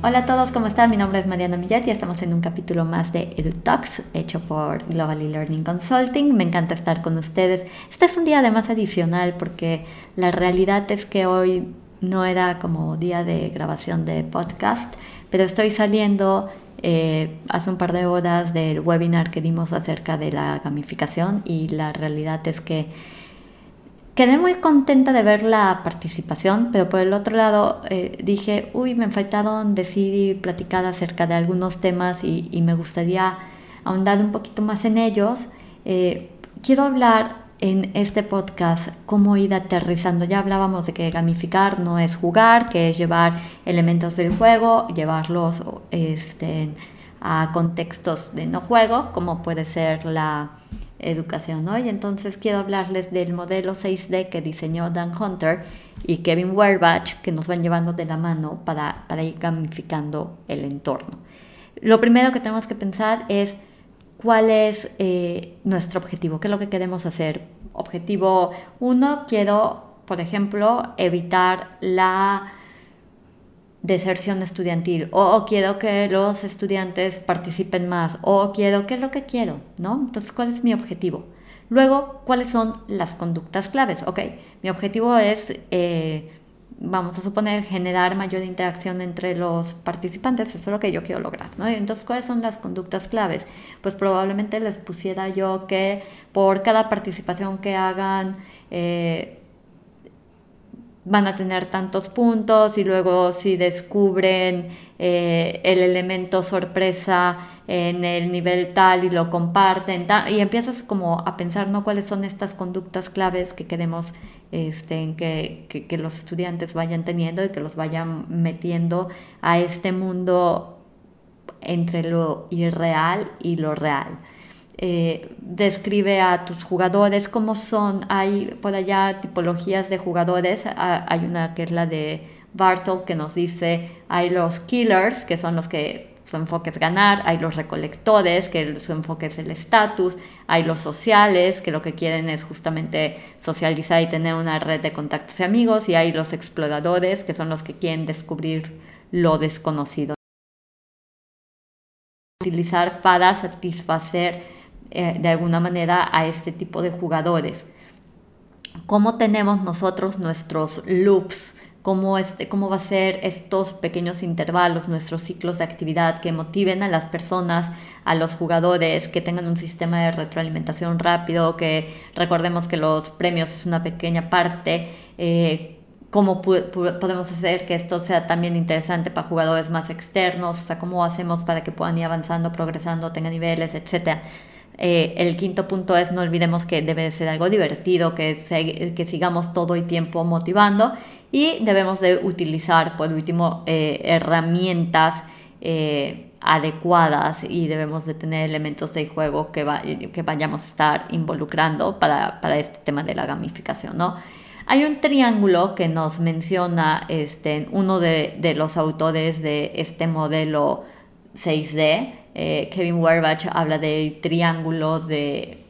Hola a todos, ¿cómo están? Mi nombre es Mariana Millet y estamos en un capítulo más de EduTalks hecho por Global Learning Consulting. Me encanta estar con ustedes. Este es un día además adicional porque la realidad es que hoy no era como día de grabación de podcast, pero estoy saliendo eh, hace un par de horas del webinar que dimos acerca de la gamificación y la realidad es que Quedé muy contenta de ver la participación, pero por el otro lado eh, dije, uy, me faltaron decir y platicar acerca de algunos temas y, me gustaría ahondar un poquito más en ellos. Eh, quiero hablar en este podcast cómo ir aterrizando. Ya hablábamos de que gamificar no es jugar, que es llevar elementos del juego, llevarlos este, a contextos de no juego, como puede ser la educación ¿no? Y entonces quiero hablarles del modelo 6D que diseñó Dan Hunter y Kevin Werbach, que nos van llevando de la mano para, para ir gamificando el entorno. Lo primero que tenemos que pensar es cuál es eh, nuestro objetivo, qué es lo que queremos hacer. Objetivo 1, quiero, por ejemplo, evitar la deserción estudiantil o, quiero que los estudiantes participen más o quiero, ¿qué es lo que quiero? ¿No? Entonces, ¿cuál es mi objetivo? Luego, ¿cuáles son las conductas claves? Ok, mi objetivo es, eh, vamos a suponer, generar mayor interacción entre los participantes, eso es lo que yo quiero lograr, ¿no? Entonces, ¿cuáles son las conductas claves? Pues probablemente les pusiera yo que por cada participación que hagan, eh, van a tener tantos puntos y luego si descubren eh, el elemento sorpresa en el nivel tal y lo comparten y empiezas como a pensar no cuáles son estas conductas claves que queremos este, que, que los estudiantes vayan teniendo y que los vayan metiendo a este mundo entre lo irreal y lo real. Eh, describe a tus jugadores, cómo son, hay por allá tipologías de jugadores, hay una que es la de Bartol que nos dice, hay los killers, que son los que su enfoque es ganar, hay los recolectores, que su enfoque es el estatus, hay los sociales, que lo que quieren es justamente socializar y tener una red de contactos y amigos, y hay los exploradores, que son los que quieren descubrir lo desconocido. Utilizar para satisfacer eh, de alguna manera a este tipo de jugadores. ¿Cómo tenemos nosotros nuestros loops? ¿Cómo, este, ¿Cómo va a ser estos pequeños intervalos, nuestros ciclos de actividad que motiven a las personas, a los jugadores, que tengan un sistema de retroalimentación rápido, que recordemos que los premios es una pequeña parte? Eh, cómo podemos hacer que esto sea también interesante para jugadores más externos, o sea, cómo hacemos para que puedan ir avanzando, progresando, tengan niveles, etcétera. Eh, el quinto punto es no olvidemos que debe ser algo divertido, que, que sigamos todo el tiempo motivando y debemos de utilizar por último eh, herramientas eh, adecuadas y debemos de tener elementos de juego que, que vayamos a estar involucrando para, para, este tema de la gamificación. ¿no? Hay un triángulo que nos menciona este, uno de, de los autores de este modelo 6D, eh, Kevin Werbach habla del triángulo de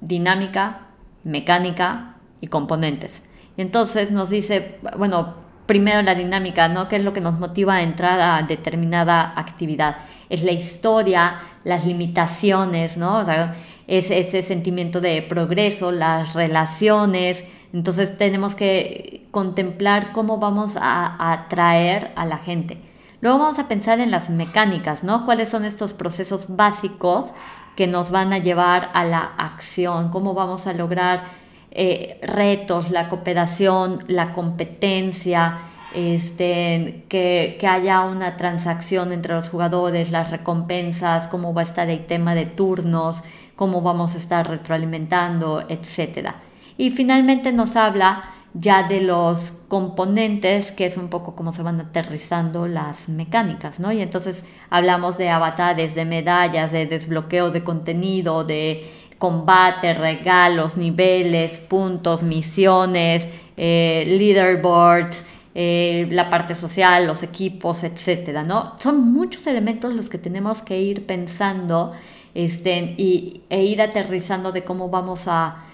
dinámica, mecánica y componentes. Entonces nos dice, bueno, primero la dinámica, ¿no? ¿Qué es lo que nos motiva a entrar a determinada actividad? Es la historia, las limitaciones, ¿no? O sea, es ese sentimiento de progreso, las relaciones. Entonces tenemos que contemplar cómo vamos a atraer a la gente. Luego vamos a pensar en las mecánicas, ¿no? ¿Cuáles son estos procesos básicos que nos van a llevar a la acción? ¿Cómo vamos a lograr eh, retos, la cooperación, la competencia? Este, que, que, haya una transacción entre los jugadores, las recompensas, cómo va a estar el tema de turnos, cómo vamos a estar retroalimentando, etc. Y finalmente nos habla ya de los componentes, que es un poco como se van aterrizando las mecánicas, ¿no? Y entonces hablamos de avatares, de medallas, de desbloqueo de contenido, de combate, regalos, niveles, puntos, misiones, eh, leaderboards, eh, la parte social, los equipos, etcétera, ¿no? Son muchos elementos los que tenemos que ir pensando este, y, e ir aterrizando de cómo vamos a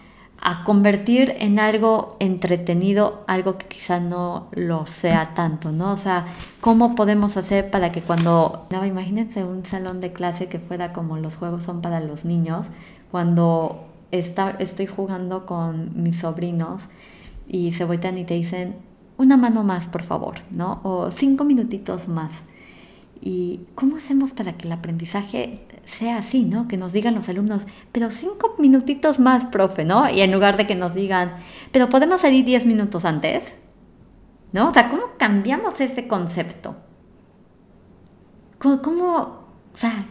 a convertir en algo entretenido, algo que quizá no lo sea tanto, ¿no? O sea, ¿cómo podemos hacer para que cuando, no, imagínense un salón de clase que fuera como los juegos son para los niños, cuando está, estoy jugando con mis sobrinos y se voltean y te dicen, una mano más, por favor, ¿no? O cinco minutitos más. ¿Y cómo hacemos para que el aprendizaje sea así, ¿no? Que nos digan los alumnos, pero cinco minutitos más, profe, ¿no? Y en lugar de que nos digan, pero podemos salir diez minutos antes, ¿no? O sea, ¿cómo cambiamos ese concepto? ¿Cómo, o sea,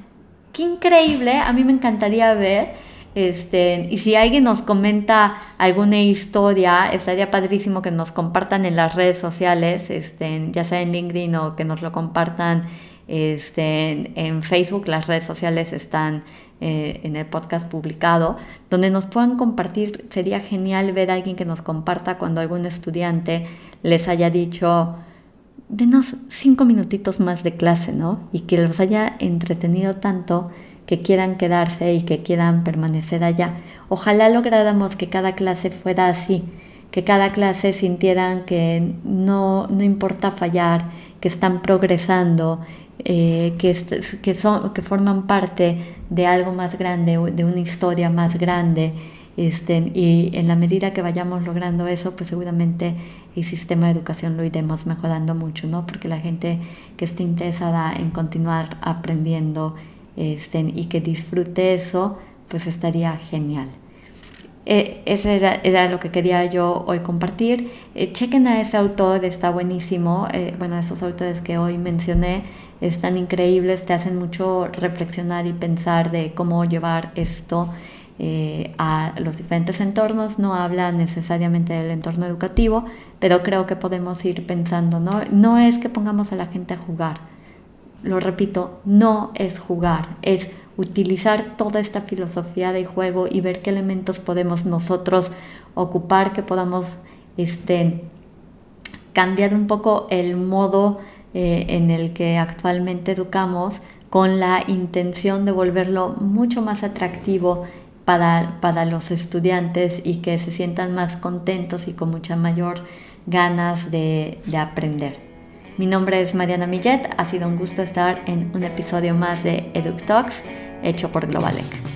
qué increíble, a mí me encantaría ver, este, y si alguien nos comenta alguna historia, estaría padrísimo que nos compartan en las redes sociales, este, ya sea en LinkedIn o que nos lo compartan este, en Facebook las redes sociales están eh, en el podcast publicado, donde nos puedan compartir. Sería genial ver a alguien que nos comparta cuando algún estudiante les haya dicho, denos cinco minutitos más de clase, ¿no? Y que los haya entretenido tanto que quieran quedarse y que quieran permanecer allá. Ojalá lográramos que cada clase fuera así, que cada clase sintieran que no, no importa fallar, que están progresando, eh, que, que, son, que forman parte de algo más grande, de una historia más grande. Este, y en la medida que vayamos logrando eso, pues seguramente el sistema de educación lo iremos mejorando mucho, ¿no? Porque la gente que esté interesada en continuar aprendiendo este, y que disfrute eso, pues estaría genial. Eh, eso era, era, lo que quería yo hoy compartir. Eh, chequen a ese autor, está buenísimo. Eh, bueno, esos autores que hoy mencioné están increíbles, te hacen mucho reflexionar y pensar de cómo llevar esto eh, a los diferentes entornos. No habla necesariamente del entorno educativo, pero creo que podemos ir pensando, ¿no? No es que pongamos a la gente a jugar, lo repito, no es jugar, es utilizar toda esta filosofía de juego y ver qué elementos podemos nosotros ocupar, que podamos este, cambiar un poco el modo eh, en el que actualmente educamos con la intención de volverlo mucho más atractivo para, para los estudiantes y que se sientan más contentos y con mucha mayor ganas de, de aprender. Mi nombre es Mariana Millet, ha sido un gusto estar en un episodio más de EduCtalks hecho por Globalec.